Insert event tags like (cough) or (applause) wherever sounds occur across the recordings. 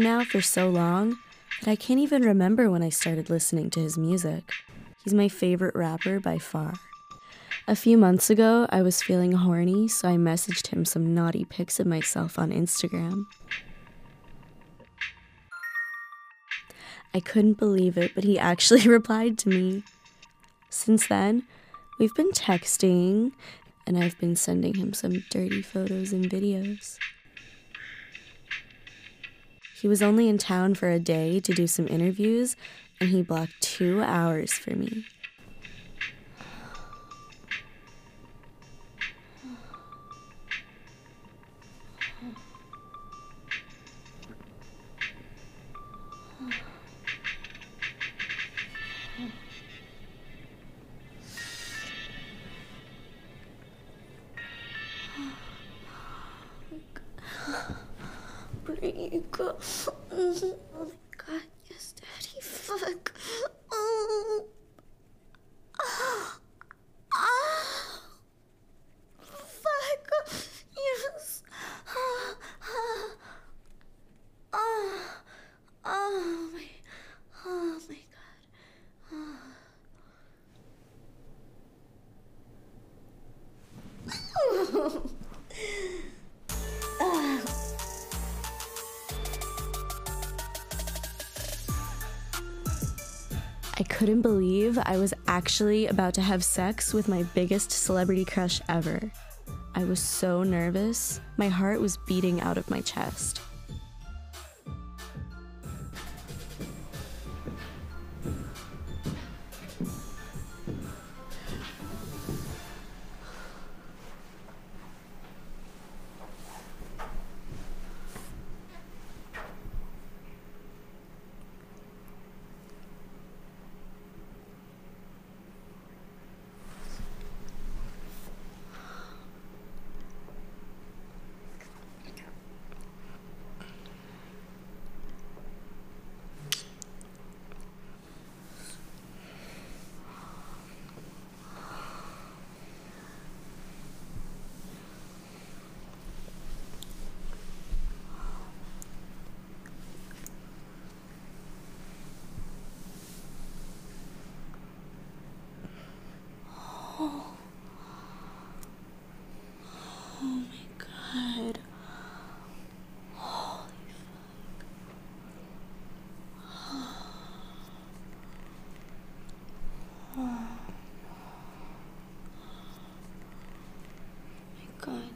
now for so long that I can't even remember when I started listening to his music. He's my favorite rapper by far. A few months ago, I was feeling horny, so I messaged him some naughty pics of myself on Instagram. I couldn't believe it, but he actually (laughs) replied to me. Since then, we've been texting, and I've been sending him some dirty photos and videos. He was only in town for a day to do some interviews, and he blocked two hours for me. Break. Oh I couldn't believe I was actually about to have sex with my biggest celebrity crush ever. I was so nervous, my heart was beating out of my chest.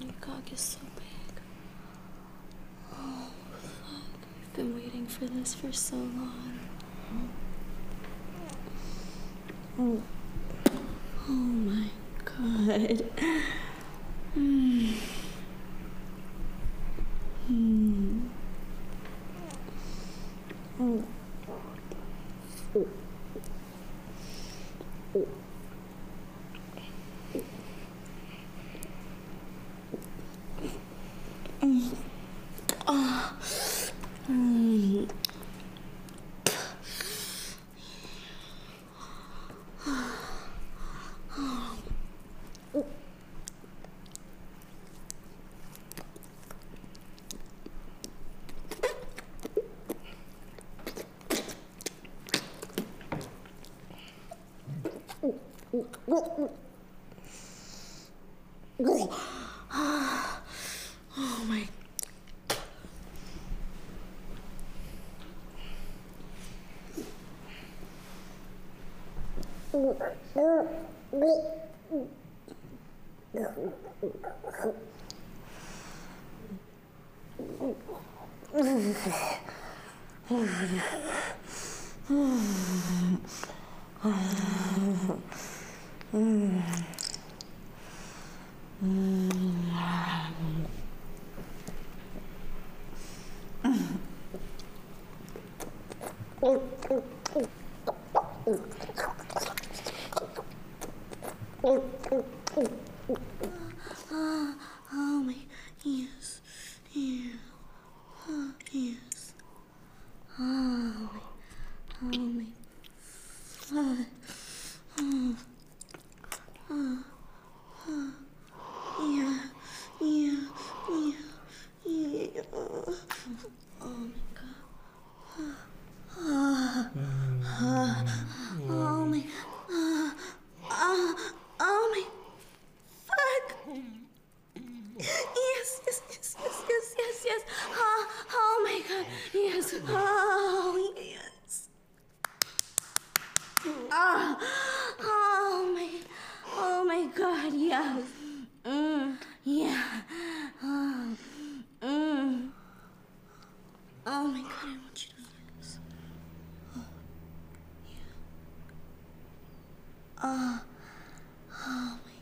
Your cock is so big. Oh fuck. I've been waiting for this for so long. Oh. Oh my god. (sighs) Hmm. Hmm. Oh. Oh. Oh. Mm. Ah. Mm. Oh my. (sighs) (sighs) (sighs) Oh yeah. Mm. Yeah. Oh. Mm. oh my god, I want you to learn this. Oh. Yeah. Oh. Oh my.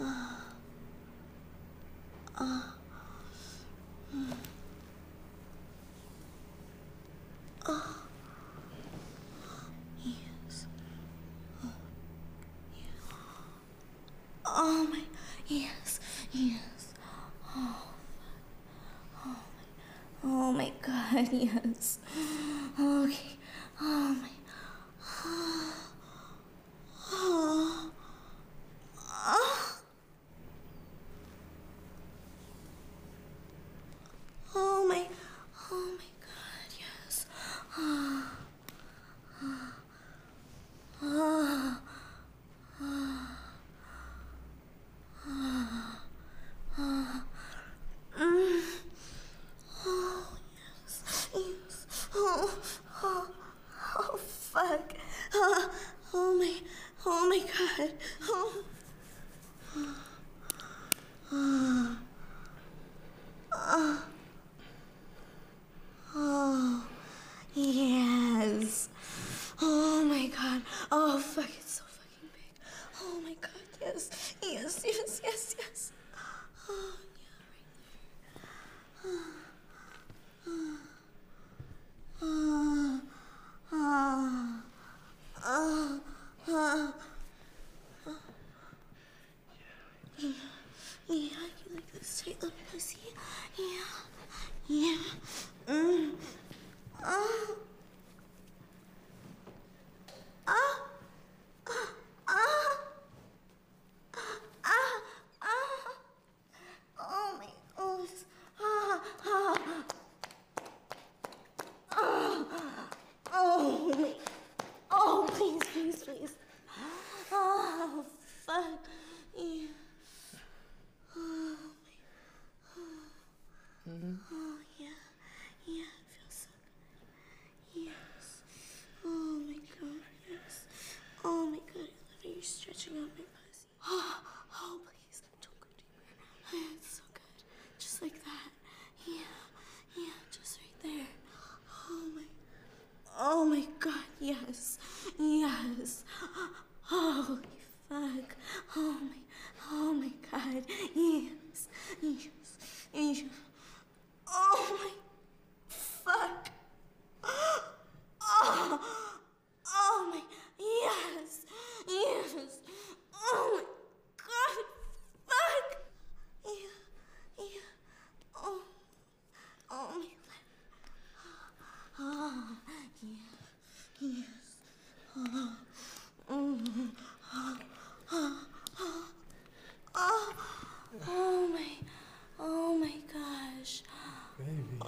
Oh. Oh. Yeah, oh, you like this tight little pussy? Yeah. Yeah. Mm. Uh.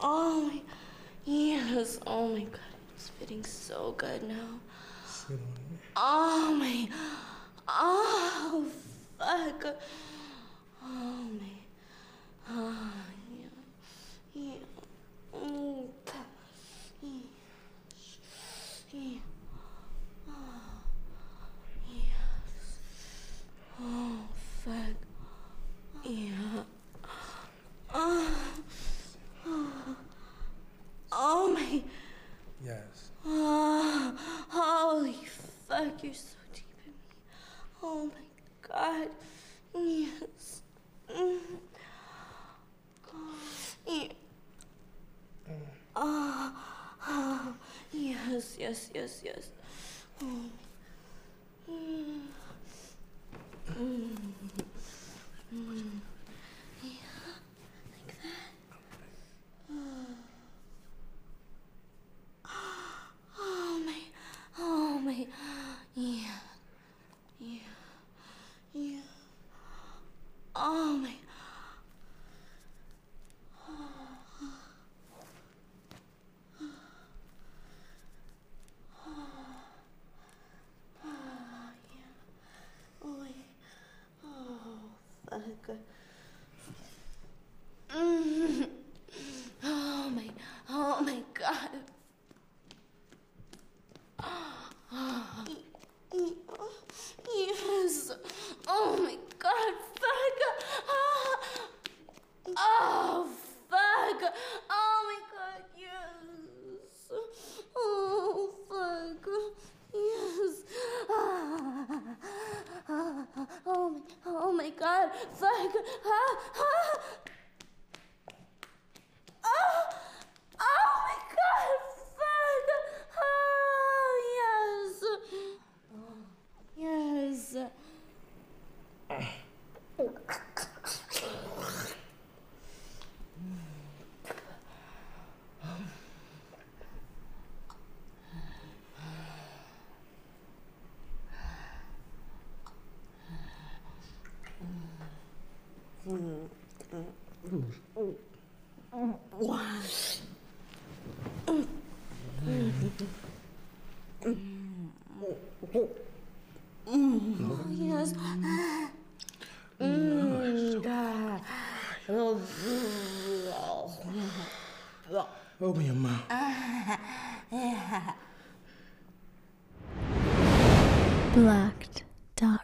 Oh my, yes. Oh my God, it's fitting so good now. Sit on it. Oh my, oh fuck. Oh my, oh. yes, yes, yes. (sighs) Mm. Mm. mm. Fuck. (laughs) Ah, ah. Oh, oh my god, fuck. Oh, yes. Yes. Yes. Mm, God. Open your mouth. Blacked dot